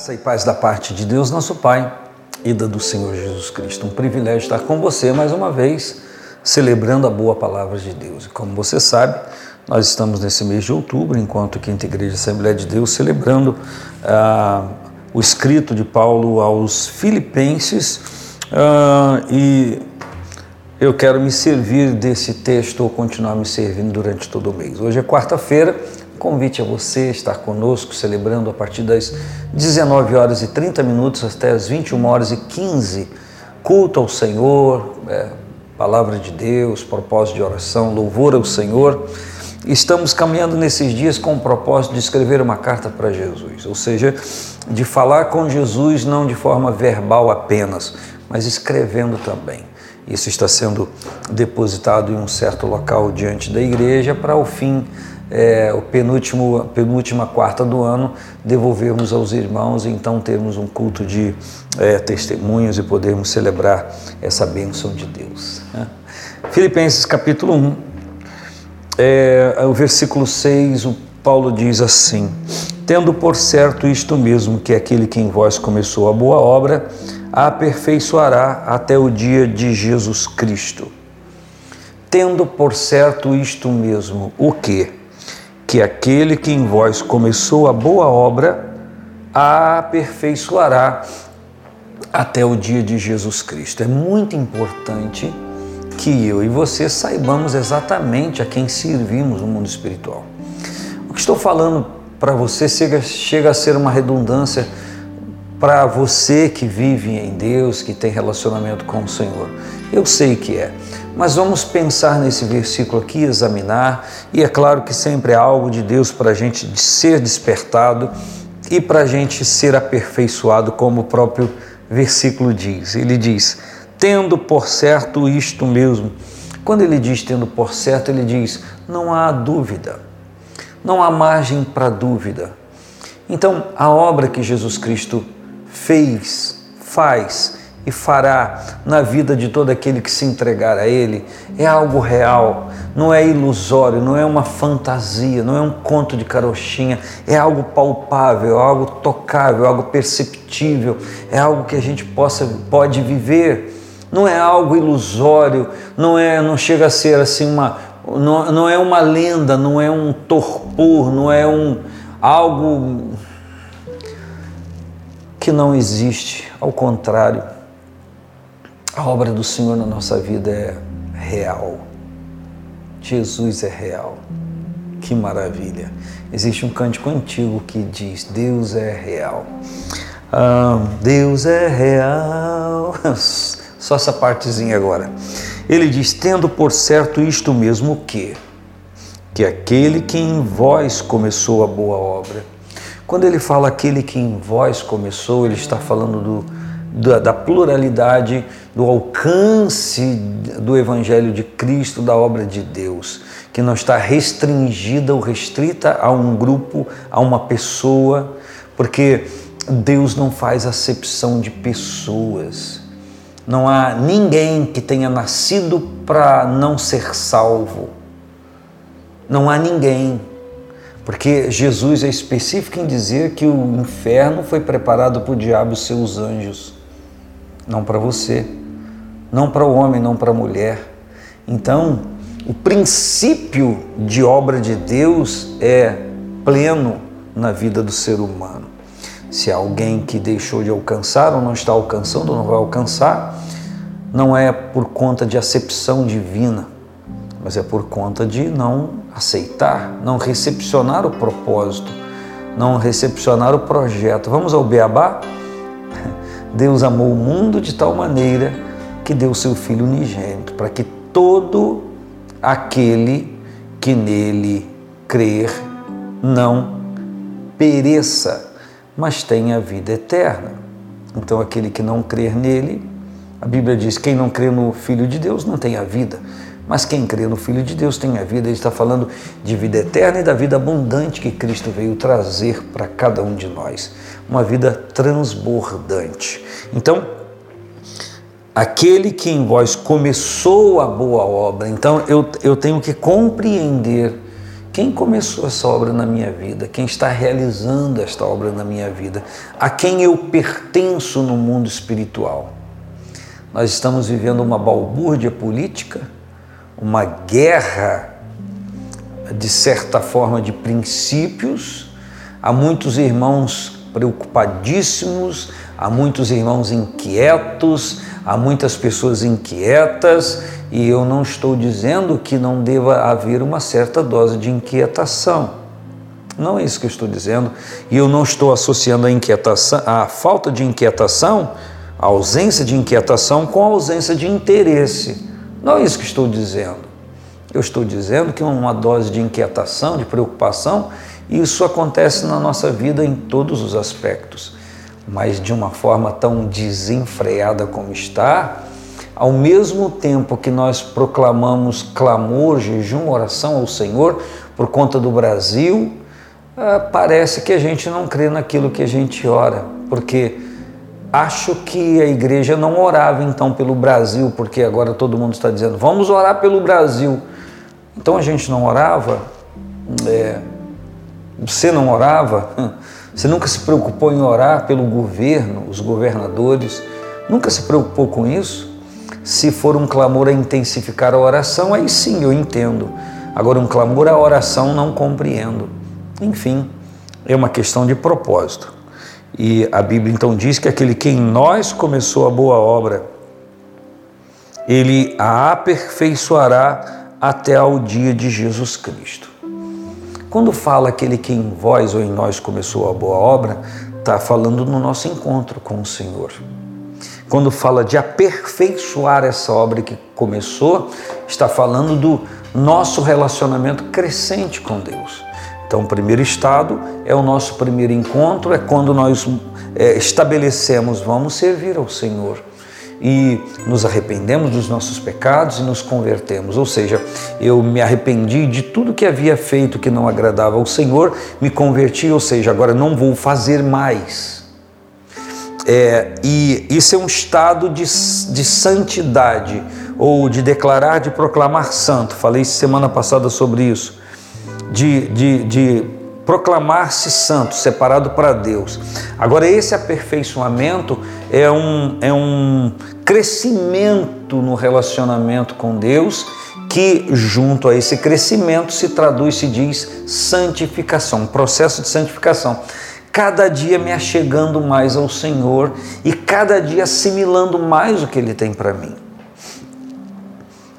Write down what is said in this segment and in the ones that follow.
Graça e paz da parte de Deus, nosso Pai, e da do Senhor Jesus Cristo. Um privilégio estar com você mais uma vez, celebrando a boa palavra de Deus. E como você sabe, nós estamos nesse mês de outubro, enquanto Quinta Igreja Assembleia de Deus, celebrando ah, o escrito de Paulo aos Filipenses. Ah, e eu quero me servir desse texto ou continuar me servindo durante todo o mês. Hoje é quarta-feira Convite a você estar conosco, celebrando a partir das 19 horas e 30 minutos até as 21 horas e 15, culto ao Senhor, é, palavra de Deus, propósito de oração, louvor ao Senhor. Estamos caminhando nesses dias com o propósito de escrever uma carta para Jesus, ou seja, de falar com Jesus não de forma verbal apenas, mas escrevendo também. Isso está sendo depositado em um certo local diante da igreja para o fim é, o penúltimo, penúltima quarta do ano, devolvermos aos irmãos e então termos um culto de é, testemunhos e podermos celebrar essa bênção de Deus. Né? Filipenses capítulo 1, é, o versículo 6, o Paulo diz assim: Tendo por certo isto mesmo, que aquele que em vós começou a boa obra, a aperfeiçoará até o dia de Jesus Cristo. Tendo por certo isto mesmo, o que? Que aquele que em vós começou a boa obra a aperfeiçoará até o dia de Jesus Cristo. É muito importante que eu e você saibamos exatamente a quem servimos no mundo espiritual. O que estou falando para você chega, chega a ser uma redundância para você que vive em Deus, que tem relacionamento com o Senhor. Eu sei que é. Mas vamos pensar nesse versículo aqui, examinar, e é claro que sempre é algo de Deus para a gente ser despertado e para a gente ser aperfeiçoado, como o próprio versículo diz. Ele diz: tendo por certo isto mesmo. Quando ele diz tendo por certo, ele diz: não há dúvida, não há margem para dúvida. Então, a obra que Jesus Cristo fez, faz, e fará na vida de todo aquele que se entregar a Ele. É algo real, não é ilusório, não é uma fantasia, não é um conto de carochinha, é algo palpável, é algo tocável, é algo perceptível, é algo que a gente possa, pode viver. Não é algo ilusório, não é, não chega a ser assim uma, não, não é uma lenda, não é um torpor, não é um algo que não existe, ao contrário a obra do Senhor na nossa vida é real. Jesus é real. Que maravilha. Existe um cântico antigo que diz: Deus é real. Ah, Deus é real. Só essa partezinha agora. Ele diz: Tendo por certo isto mesmo que, que aquele que em vós começou a boa obra. Quando ele fala aquele que em vós começou, ele está falando do da, da, pluralidade, do alcance do Evangelho de Cristo, da obra de Deus, que não está restringida ou restrita a um grupo, a uma pessoa, porque Deus não faz acepção de pessoas. Não há ninguém que tenha nascido para não ser salvo. Não há ninguém. Porque Jesus é específico em dizer que o inferno foi preparado para o diabo e seus anjos não para você, não para o homem, não para a mulher. Então, o princípio de obra de Deus é pleno na vida do ser humano. Se alguém que deixou de alcançar ou não está alcançando ou não vai alcançar, não é por conta de acepção divina, mas é por conta de não aceitar, não recepcionar o propósito, não recepcionar o projeto. Vamos ao beabá? Deus amou o mundo de tal maneira que deu seu Filho unigênito, para que todo aquele que nele crer não pereça, mas tenha vida eterna. Então, aquele que não crer nele, a Bíblia diz: quem não crê no Filho de Deus não tem a vida. Mas quem crê no Filho de Deus tem a vida. Ele está falando de vida eterna e da vida abundante que Cristo veio trazer para cada um de nós. Uma vida transbordante. Então, aquele que em vós começou a boa obra, então eu, eu tenho que compreender quem começou essa obra na minha vida, quem está realizando esta obra na minha vida, a quem eu pertenço no mundo espiritual. Nós estamos vivendo uma balbúrdia política, uma guerra, de certa forma, de princípios. Há muitos irmãos preocupadíssimos, há muitos irmãos inquietos, há muitas pessoas inquietas e eu não estou dizendo que não deva haver uma certa dose de inquietação. Não é isso que eu estou dizendo. E eu não estou associando a inquietação, a falta de inquietação, a ausência de inquietação com a ausência de interesse. Não é isso que estou dizendo. Eu estou dizendo que uma dose de inquietação, de preocupação, isso acontece na nossa vida em todos os aspectos, mas de uma forma tão desenfreada como está, ao mesmo tempo que nós proclamamos clamor, jejum, oração ao Senhor por conta do Brasil, ah, parece que a gente não crê naquilo que a gente ora, porque acho que a igreja não orava então pelo Brasil, porque agora todo mundo está dizendo vamos orar pelo Brasil. Então a gente não orava, é, você não orava, você nunca se preocupou em orar pelo governo, os governadores, nunca se preocupou com isso? Se for um clamor a intensificar a oração, aí sim eu entendo. Agora, um clamor à oração, não compreendo. Enfim, é uma questão de propósito. E a Bíblia então diz que aquele que em nós começou a boa obra, ele a aperfeiçoará até ao dia de Jesus Cristo. Quando fala aquele que em vós ou em nós começou a boa obra, está falando no nosso encontro com o Senhor. Quando fala de aperfeiçoar essa obra que começou, está falando do nosso relacionamento crescente com Deus. Então, o primeiro estado é o nosso primeiro encontro, é quando nós é, estabelecemos, vamos servir ao Senhor e nos arrependemos dos nossos pecados e nos convertemos. Ou seja, eu me arrependi de tudo que havia feito que não agradava ao Senhor, me converti, ou seja, agora não vou fazer mais. É, e isso é um estado de, de santidade, ou de declarar, de proclamar santo. Falei semana passada sobre isso. De, de, de proclamar-se santo, separado para Deus. Agora, esse aperfeiçoamento é um, é um crescimento no relacionamento com Deus, que junto a esse crescimento se traduz, se diz santificação, um processo de santificação cada dia me achegando mais ao Senhor e cada dia assimilando mais o que Ele tem para mim.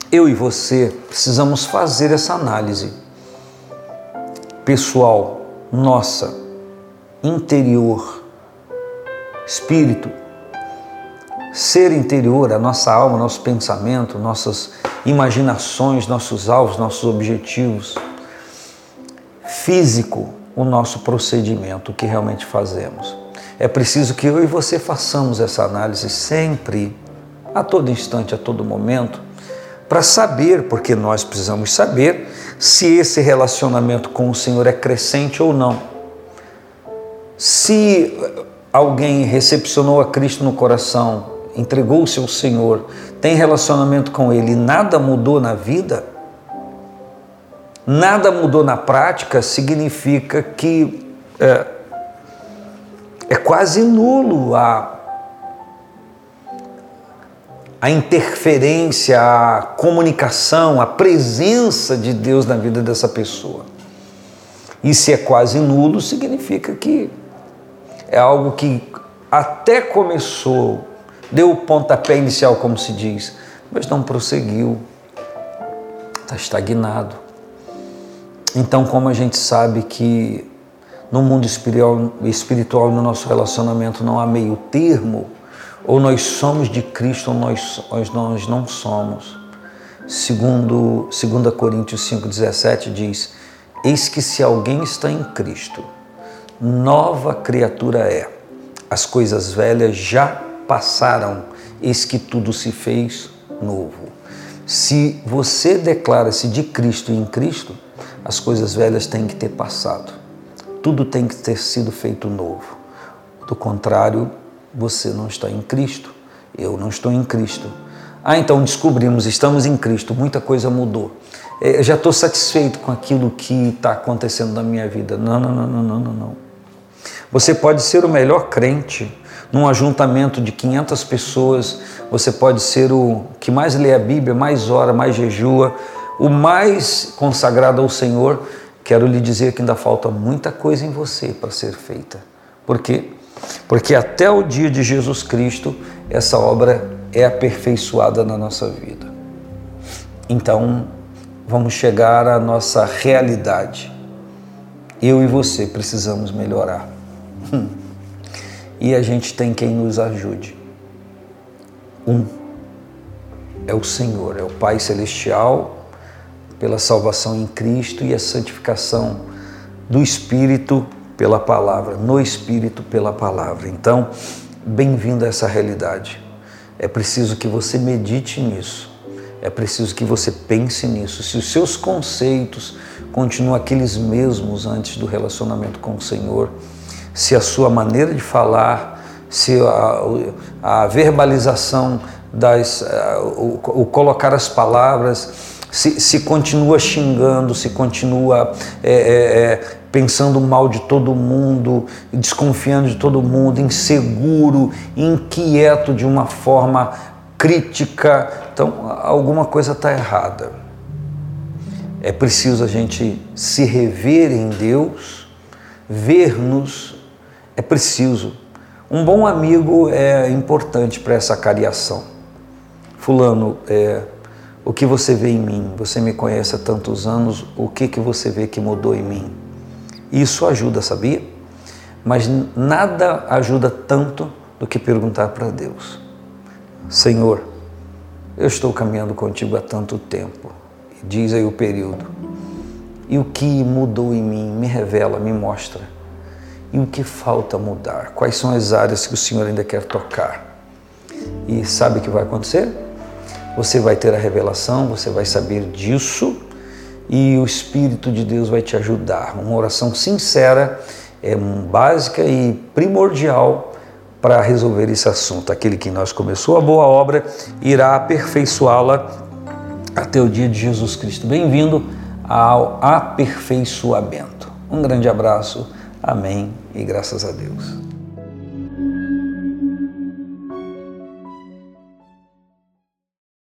Eu e você precisamos fazer essa análise pessoal, nossa, interior, espírito, ser interior, a nossa alma, nosso pensamento, nossas imaginações, nossos alvos, nossos objetivos, físico, o nosso procedimento, o que realmente fazemos. É preciso que eu e você façamos essa análise sempre, a todo instante, a todo momento, para saber, porque nós precisamos saber se esse relacionamento com o Senhor é crescente ou não. Se alguém recepcionou a Cristo no coração, entregou-se ao Senhor, tem relacionamento com Ele nada mudou na vida, nada mudou na prática, significa que é, é quase nulo a, a interferência, a comunicação, a presença de Deus na vida dessa pessoa. E se é quase nulo, significa que é algo que até começou, deu o pontapé inicial, como se diz, mas não prosseguiu, está estagnado. Então, como a gente sabe que no mundo espiritual, espiritual no nosso relacionamento não há meio termo, ou nós somos de Cristo ou nós, nós não somos. Segundo 2 Coríntios 5,17 diz: Eis que se alguém está em Cristo, nova criatura é. As coisas velhas já passaram, eis que tudo se fez novo. Se você declara-se de Cristo e em Cristo, as coisas velhas têm que ter passado. Tudo tem que ter sido feito novo. Do contrário, você não está em Cristo. Eu não estou em Cristo. Ah, então descobrimos, estamos em Cristo, muita coisa mudou. é, já estou satisfeito com aquilo que está acontecendo na minha vida. Não, não, não, não, não, não. Você pode ser o melhor crente num ajuntamento de 500 pessoas, você pode ser o que mais lê a Bíblia, mais ora, mais jejua, o mais consagrado ao Senhor. Quero lhe dizer que ainda falta muita coisa em você para ser feita. Por quê? Porque até o dia de Jesus Cristo, essa obra é aperfeiçoada na nossa vida. Então, vamos chegar à nossa realidade. Eu e você precisamos melhorar. E a gente tem quem nos ajude. Um é o Senhor, é o Pai Celestial, pela salvação em Cristo e a santificação do Espírito pela palavra, no Espírito pela palavra. Então, bem-vindo a essa realidade. É preciso que você medite nisso. É preciso que você pense nisso. Se os seus conceitos continuam aqueles mesmos antes do relacionamento com o Senhor, se a sua maneira de falar, se a, a verbalização das, o, o, colocar as palavras, se, se continua xingando, se continua é, é, é, pensando mal de todo mundo, desconfiando de todo mundo, inseguro, inquieto de uma forma crítica, então alguma coisa está errada. É preciso a gente se rever em Deus, ver-nos é preciso. Um bom amigo é importante para essa cariação. Fulano, é, o que você vê em mim? Você me conhece há tantos anos, o que, que você vê que mudou em mim? Isso ajuda, sabia? Mas nada ajuda tanto do que perguntar para Deus: Senhor, eu estou caminhando contigo há tanto tempo, diz aí o período, e o que mudou em mim? Me revela, me mostra e o que falta mudar, quais são as áreas que o Senhor ainda quer tocar. E sabe o que vai acontecer? Você vai ter a revelação, você vai saber disso e o Espírito de Deus vai te ajudar. Uma oração sincera é básica e primordial para resolver esse assunto. Aquele que nós começou a boa obra irá aperfeiçoá-la até o dia de Jesus Cristo. Bem-vindo ao aperfeiçoamento. Um grande abraço Amém e graças a Deus.